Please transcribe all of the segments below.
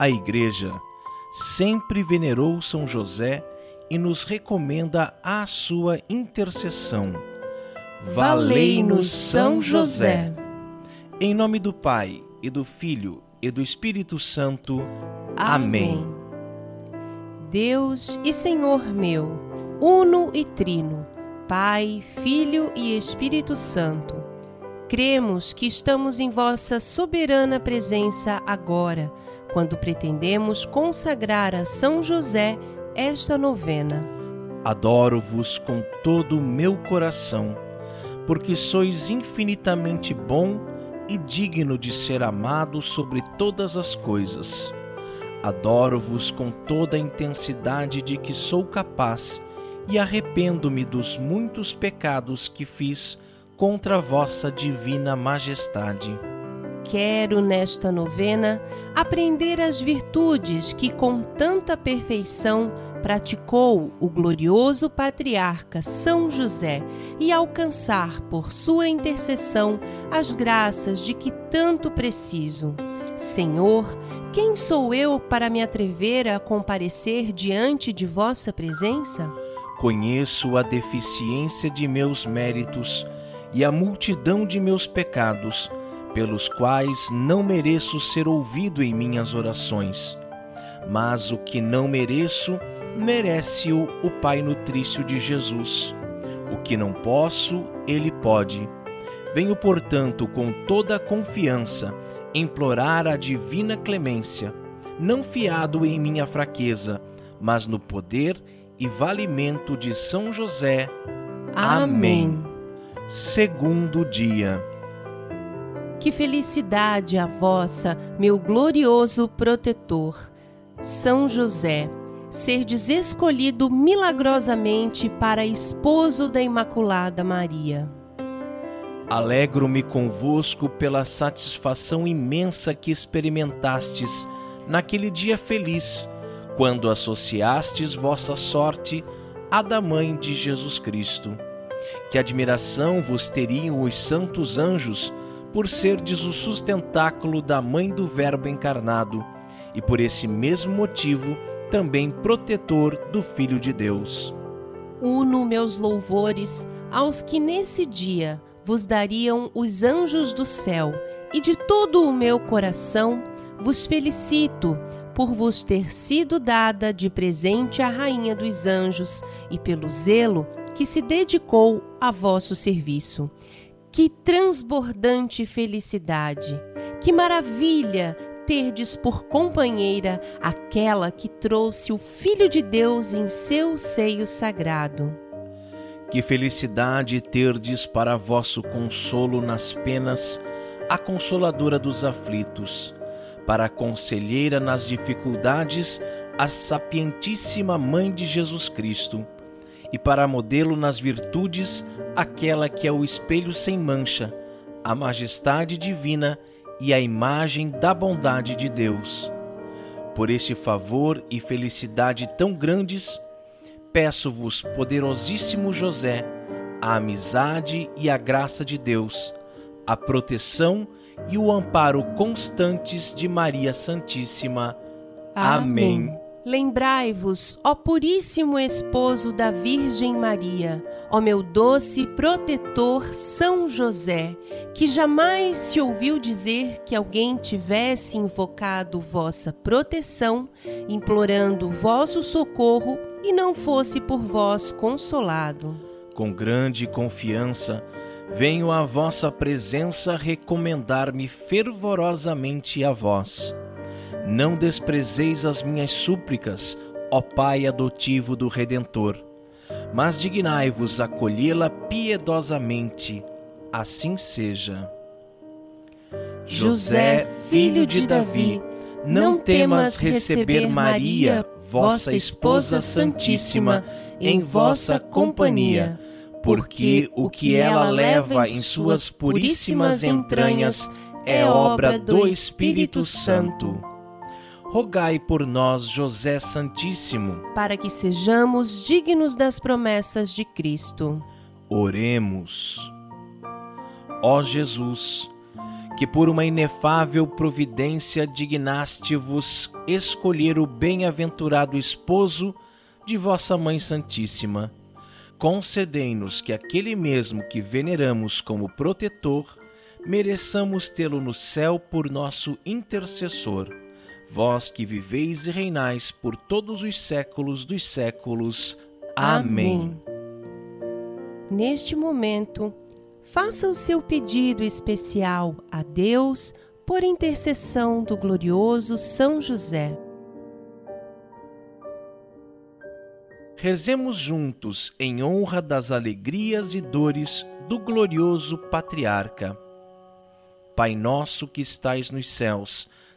A Igreja sempre venerou São José e nos recomenda a sua intercessão. Valei-nos, São José. Em nome do Pai, e do Filho, e do Espírito Santo. Amém. Amém. Deus e Senhor meu, uno e trino, Pai, Filho e Espírito Santo, cremos que estamos em vossa soberana presença agora quando pretendemos consagrar a São José esta novena. Adoro-vos com todo o meu coração, porque sois infinitamente bom e digno de ser amado sobre todas as coisas. Adoro-vos com toda a intensidade de que sou capaz e arrependo-me dos muitos pecados que fiz contra vossa divina majestade quero nesta novena aprender as virtudes que com tanta perfeição praticou o glorioso patriarca São José e alcançar por sua intercessão as graças de que tanto preciso. Senhor, quem sou eu para me atrever a comparecer diante de vossa presença? Conheço a deficiência de meus méritos e a multidão de meus pecados pelos quais não mereço ser ouvido em minhas orações. Mas o que não mereço, merece-o o Pai nutrício de Jesus. O que não posso, ele pode. Venho, portanto, com toda a confiança, implorar a divina clemência, não fiado em minha fraqueza, mas no poder e valimento de São José. Amém. Segundo dia. Que felicidade a vossa, meu glorioso protetor, São José, serdes escolhido milagrosamente para esposo da Imaculada Maria. Alegro-me convosco pela satisfação imensa que experimentastes naquele dia feliz, quando associastes vossa sorte à da Mãe de Jesus Cristo. Que admiração vos teriam os santos anjos por serdes o sustentáculo da Mãe do Verbo encarnado, e por esse mesmo motivo também protetor do Filho de Deus. Uno meus louvores aos que nesse dia vos dariam os anjos do céu, e de todo o meu coração vos felicito por vos ter sido dada de presente a Rainha dos Anjos e pelo zelo que se dedicou a vosso serviço. Que transbordante felicidade! Que maravilha terdes por companheira aquela que trouxe o Filho de Deus em seu seio sagrado. Que felicidade terdes para vosso consolo nas penas a consoladora dos aflitos, para a conselheira nas dificuldades a sapientíssima Mãe de Jesus Cristo e para modelo nas virtudes aquela que é o espelho sem mancha, a majestade divina e a imagem da bondade de Deus. Por este favor e felicidade tão grandes, peço-vos, poderosíssimo José, a amizade e a graça de Deus, a proteção e o amparo constantes de Maria Santíssima. Amém. Amém. Lembrai-vos, ó Puríssimo Esposo da Virgem Maria, ó meu doce protetor São José, que jamais se ouviu dizer que alguém tivesse invocado vossa proteção, implorando vosso socorro e não fosse por vós consolado. Com grande confiança, venho à vossa presença recomendar-me fervorosamente a vós não desprezeis as minhas súplicas, ó Pai adotivo do Redentor, mas dignai-vos acolhê-la piedosamente. Assim seja. José, filho de Davi, não temas receber Maria, vossa esposa santíssima, em vossa companhia, porque o que ela leva em suas puríssimas entranhas é obra do Espírito Santo rogai por nós, José Santíssimo, para que sejamos dignos das promessas de Cristo. Oremos. Ó Jesus, que por uma inefável providência dignaste-vos escolher o bem-aventurado esposo de vossa Mãe Santíssima. Concedei-nos que aquele mesmo que veneramos como protetor, mereçamos tê-lo no céu por nosso intercessor. Vós que viveis e reinais por todos os séculos dos séculos. Amém. Neste momento, faça o seu pedido especial a Deus por intercessão do glorioso São José. Rezemos juntos em honra das alegrias e dores do glorioso patriarca. Pai nosso que estais nos céus,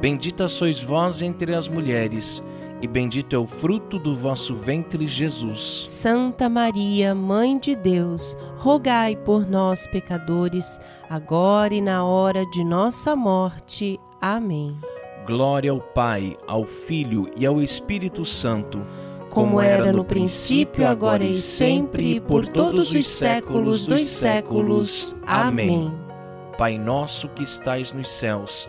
Bendita sois vós entre as mulheres e bendito é o fruto do vosso ventre, Jesus. Santa Maria, Mãe de Deus, rogai por nós, pecadores, agora e na hora de nossa morte. Amém. Glória ao Pai, ao Filho e ao Espírito Santo, como era no princípio, agora e sempre, por todos os séculos dos séculos. Amém. Pai nosso que estais nos céus,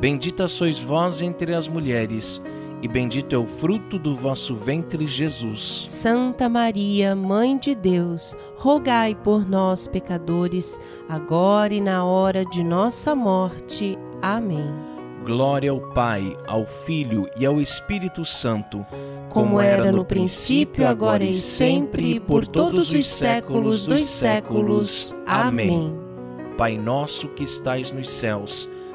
Bendita sois vós entre as mulheres, e bendito é o fruto do vosso ventre, Jesus. Santa Maria, Mãe de Deus, rogai por nós, pecadores, agora e na hora de nossa morte. Amém. Glória ao Pai, ao Filho e ao Espírito Santo, como era no princípio, agora e sempre, por todos os séculos dos séculos. Amém. Pai nosso que estais nos céus,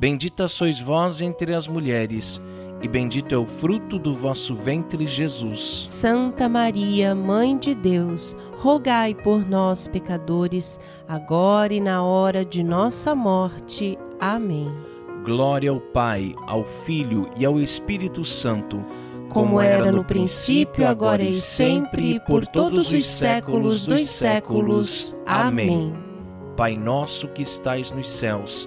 Bendita sois vós entre as mulheres, e bendito é o fruto do vosso ventre, Jesus. Santa Maria, Mãe de Deus, rogai por nós, pecadores, agora e na hora de nossa morte. Amém. Glória ao Pai, ao Filho e ao Espírito Santo, como era no princípio, agora e sempre, por todos os séculos dos séculos. Amém. Pai nosso que estais nos céus,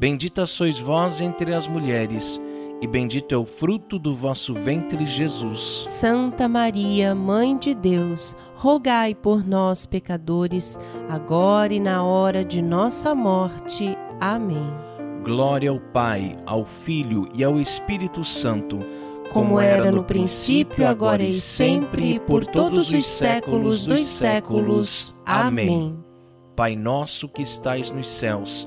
Bendita sois vós entre as mulheres, e bendito é o fruto do vosso ventre, Jesus. Santa Maria, Mãe de Deus, rogai por nós, pecadores, agora e na hora de nossa morte. Amém. Glória ao Pai, ao Filho e ao Espírito Santo, como era no princípio, agora e sempre, por todos os séculos dos séculos. Amém. Pai nosso que estais nos céus,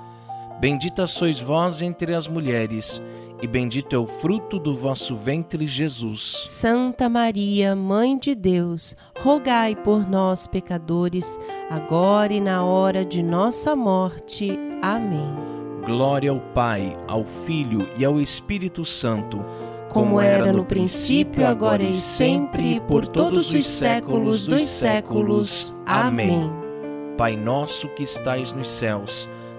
Bendita sois vós entre as mulheres e bendito é o fruto do vosso ventre, Jesus. Santa Maria, Mãe de Deus, rogai por nós, pecadores, agora e na hora de nossa morte. Amém. Glória ao Pai, ao Filho e ao Espírito Santo, como era no princípio, agora e sempre, por todos os séculos dos séculos. Amém. Pai nosso que estais nos céus,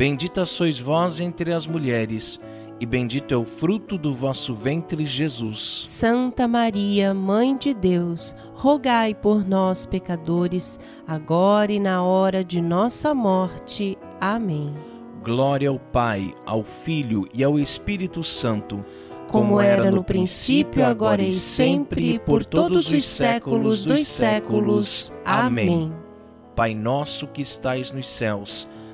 Bendita sois vós entre as mulheres, e bendito é o fruto do vosso ventre, Jesus. Santa Maria, Mãe de Deus, rogai por nós, pecadores, agora e na hora de nossa morte. Amém. Glória ao Pai, ao Filho e ao Espírito Santo, como era no princípio, agora e sempre, por todos os séculos dos séculos. Amém. Pai nosso que estais nos céus,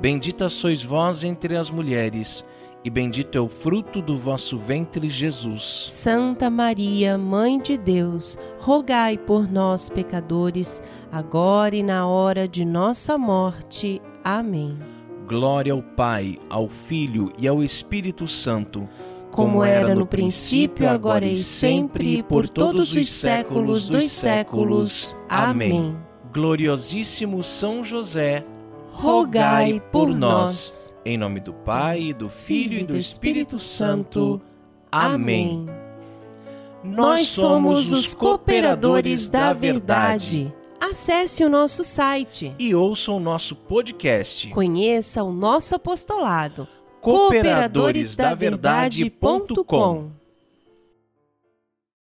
Bendita sois vós entre as mulheres, e bendito é o fruto do vosso ventre, Jesus. Santa Maria, Mãe de Deus, rogai por nós, pecadores, agora e na hora de nossa morte. Amém. Glória ao Pai, ao Filho e ao Espírito Santo, como era no princípio, agora e sempre, por todos os séculos dos séculos. Amém. Gloriosíssimo São José, rogai por nós. Em nome do Pai, do Filho e do Espírito Santo. Amém. Nós somos os cooperadores da verdade. Acesse o nosso site e ouça o nosso podcast. Conheça o nosso apostolado. cooperadoresdaverdade.com